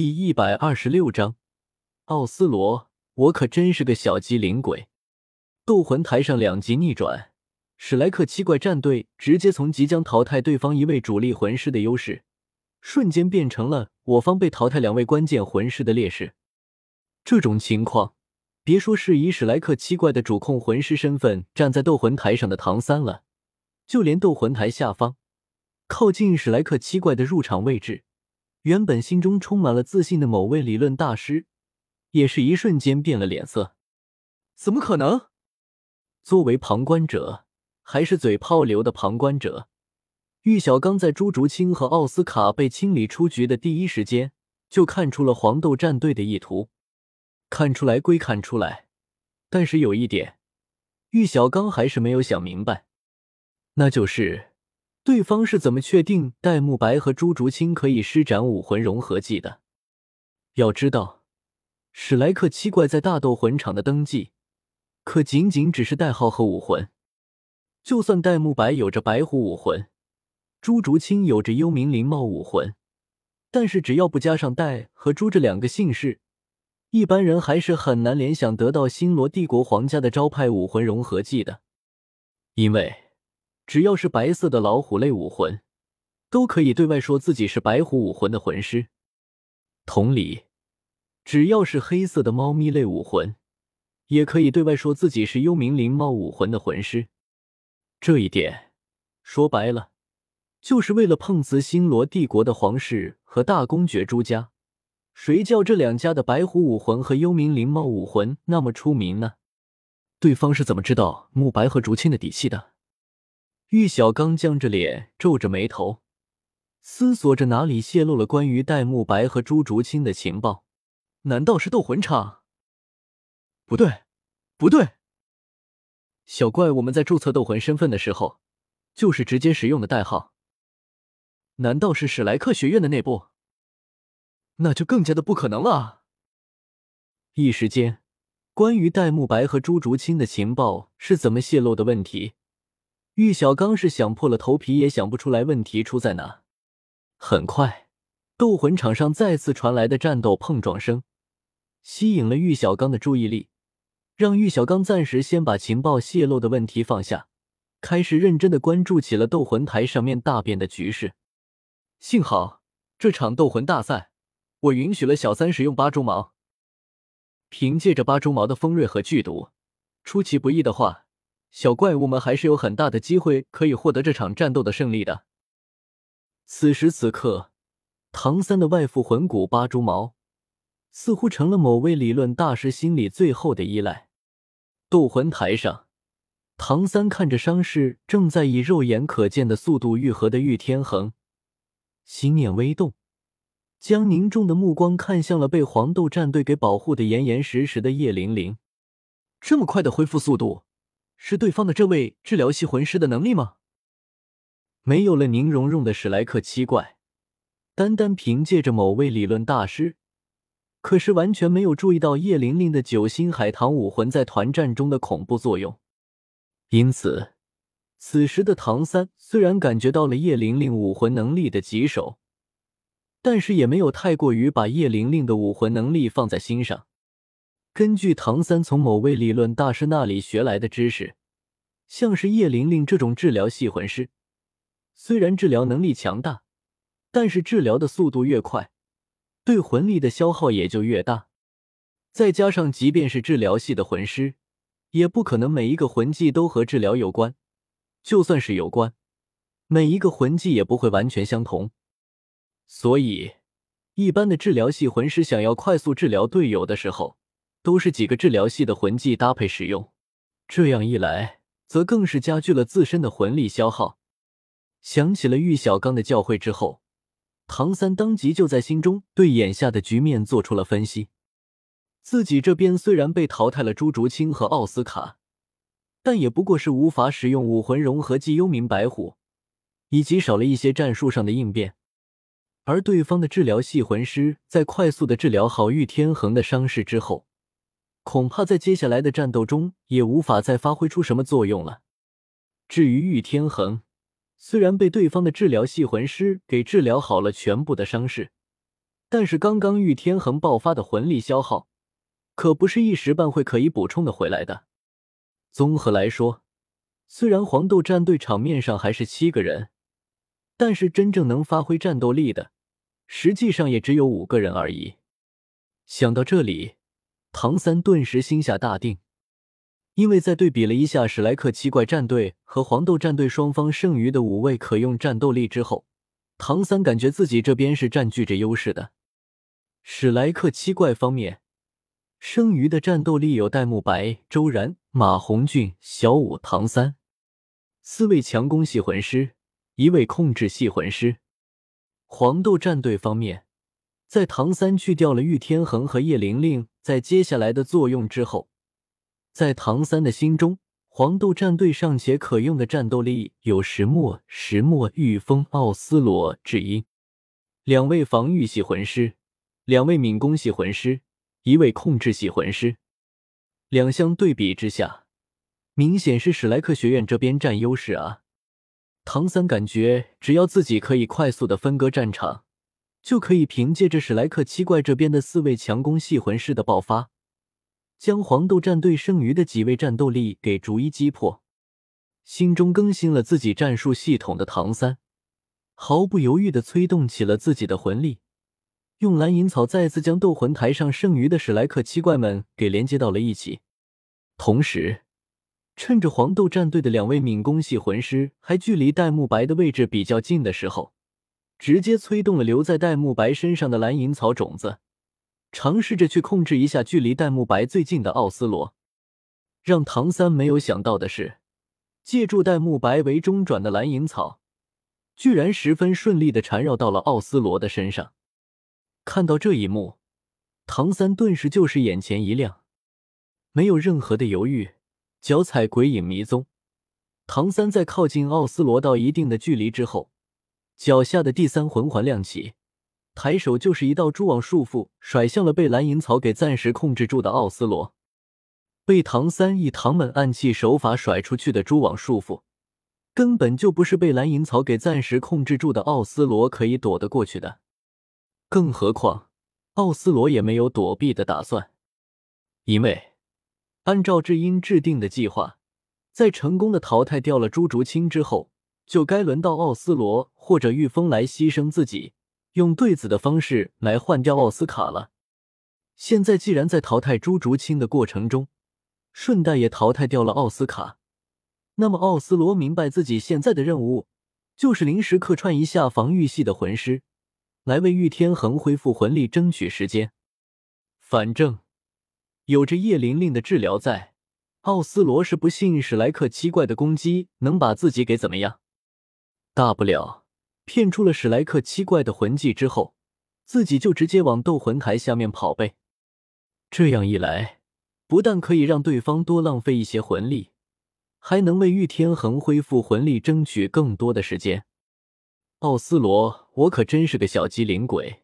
第一百二十六章，奥斯罗，我可真是个小机灵鬼。斗魂台上两极逆转，史莱克七怪战队直接从即将淘汰对方一位主力魂师的优势，瞬间变成了我方被淘汰两位关键魂师的劣势。这种情况，别说是以史莱克七怪的主控魂师身份站在斗魂台上的唐三了，就连斗魂台下方，靠近史莱克七怪的入场位置。原本心中充满了自信的某位理论大师，也是一瞬间变了脸色。怎么可能？作为旁观者，还是嘴炮流的旁观者，玉小刚在朱竹清和奥斯卡被清理出局的第一时间，就看出了黄豆战队的意图。看出来归看出来，但是有一点，玉小刚还是没有想明白，那就是。对方是怎么确定戴沐白和朱竹清可以施展武魂融合技的？要知道，史莱克七怪在大斗魂场的登记，可仅仅只是代号和武魂。就算戴沐白有着白虎武魂，朱竹清有着幽冥灵帽武魂，但是只要不加上戴和朱这两个姓氏，一般人还是很难联想得到星罗帝国皇家的招牌武魂融合技的，因为。只要是白色的老虎类武魂，都可以对外说自己是白虎武魂的魂师。同理，只要是黑色的猫咪类武魂，也可以对外说自己是幽冥灵猫武魂的魂师。这一点说白了，就是为了碰瓷星罗帝国的皇室和大公爵朱家。谁叫这两家的白虎武魂和幽冥灵猫武魂那么出名呢？对方是怎么知道慕白和竹青的底细的？玉小刚僵着脸，皱着眉头，思索着哪里泄露了关于戴沐白和朱竹清的情报？难道是斗魂场？不对，不对！小怪，我们在注册斗魂身份的时候，就是直接使用的代号。难道是史莱克学院的内部？那就更加的不可能了。一时间，关于戴沐白和朱竹清的情报是怎么泄露的问题？玉小刚是想破了头皮也想不出来问题出在哪。很快，斗魂场上再次传来的战斗碰撞声，吸引了玉小刚的注意力，让玉小刚暂时先把情报泄露的问题放下，开始认真的关注起了斗魂台上面大变的局势。幸好这场斗魂大赛，我允许了小三使用八蛛矛，凭借着八蛛矛的锋锐和剧毒，出其不意的话。小怪物们还是有很大的机会可以获得这场战斗的胜利的。此时此刻，唐三的外附魂骨八蛛矛似乎成了某位理论大师心里最后的依赖。斗魂台上，唐三看着伤势正在以肉眼可见的速度愈合的玉天恒，心念微动，将凝重的目光看向了被黄豆战队给保护的严严实实的叶玲玲。这么快的恢复速度！是对方的这位治疗系魂师的能力吗？没有了宁荣荣的史莱克七怪，单单凭借着某位理论大师，可是完全没有注意到叶玲玲的九星海棠武魂在团战中的恐怖作用。因此，此时的唐三虽然感觉到了叶玲玲武魂能力的棘手，但是也没有太过于把叶玲玲的武魂能力放在心上。根据唐三从某位理论大师那里学来的知识，像是叶玲玲这种治疗系魂师，虽然治疗能力强大，但是治疗的速度越快，对魂力的消耗也就越大。再加上，即便是治疗系的魂师，也不可能每一个魂技都和治疗有关。就算是有关，每一个魂技也不会完全相同。所以，一般的治疗系魂师想要快速治疗队友的时候，都是几个治疗系的魂技搭配使用，这样一来，则更是加剧了自身的魂力消耗。想起了玉小刚的教诲之后，唐三当即就在心中对眼下的局面做出了分析。自己这边虽然被淘汰了朱竹清和奥斯卡，但也不过是无法使用武魂融合技幽冥白虎，以及少了一些战术上的应变。而对方的治疗系魂师在快速的治疗好玉天恒的伤势之后，恐怕在接下来的战斗中也无法再发挥出什么作用了。至于玉天恒，虽然被对方的治疗系魂师给治疗好了全部的伤势，但是刚刚玉天恒爆发的魂力消耗，可不是一时半会可以补充的回来的。综合来说，虽然黄豆战队场面上还是七个人，但是真正能发挥战斗力的，实际上也只有五个人而已。想到这里，唐三顿时心下大定。因为在对比了一下史莱克七怪战队和黄豆战队双方剩余的五位可用战斗力之后，唐三感觉自己这边是占据着优势的。史莱克七怪方面，剩余的战斗力有戴沐白、周然、马红俊、小舞、唐三四位强攻系魂师，一位控制系魂师。黄豆战队方面，在唐三去掉了玉天恒和叶玲玲在接下来的作用之后。在唐三的心中，黄豆战队尚且可用的战斗力有石墨、石墨、御风、奥斯罗、智音，两位防御系魂师，两位敏攻系魂师，一位控制系魂师。两相对比之下，明显是史莱克学院这边占优势啊！唐三感觉，只要自己可以快速的分割战场，就可以凭借着史莱克七怪这边的四位强攻系魂师的爆发。将黄豆战队剩余的几位战斗力给逐一击破，心中更新了自己战术系统的唐三，毫不犹豫的催动起了自己的魂力，用蓝银草再次将斗魂台上剩余的史莱克七怪们给连接到了一起，同时趁着黄豆战队的两位敏攻系魂师还距离戴沐白的位置比较近的时候，直接催动了留在戴沐白身上的蓝银草种子。尝试着去控制一下距离戴沐白最近的奥斯罗，让唐三没有想到的是，借助戴沐白为中转的蓝银草，居然十分顺利的缠绕到了奥斯罗的身上。看到这一幕，唐三顿时就是眼前一亮，没有任何的犹豫，脚踩鬼影迷踪。唐三在靠近奥斯罗到一定的距离之后，脚下的第三魂环亮起。抬手就是一道蛛网束缚，甩向了被蓝银草给暂时控制住的奥斯罗。被唐三以唐门暗器手法甩出去的蛛网束缚，根本就不是被蓝银草给暂时控制住的奥斯罗可以躲得过去的。更何况，奥斯罗也没有躲避的打算，因为按照智英制定的计划，在成功的淘汰掉了朱竹清之后，就该轮到奥斯罗或者玉峰来牺牲自己。用对子的方式来换掉奥斯卡了。现在既然在淘汰朱竹清的过程中，顺带也淘汰掉了奥斯卡，那么奥斯罗明白自己现在的任务就是临时客串一下防御系的魂师，来为玉天恒恢复魂力争取时间。反正有着叶玲玲的治疗在，奥斯罗是不信史莱克七怪的攻击能把自己给怎么样，大不了。骗出了史莱克七怪的魂技之后，自己就直接往斗魂台下面跑呗。这样一来，不但可以让对方多浪费一些魂力，还能为玉天恒恢复魂力争取更多的时间。奥斯罗，我可真是个小机灵鬼。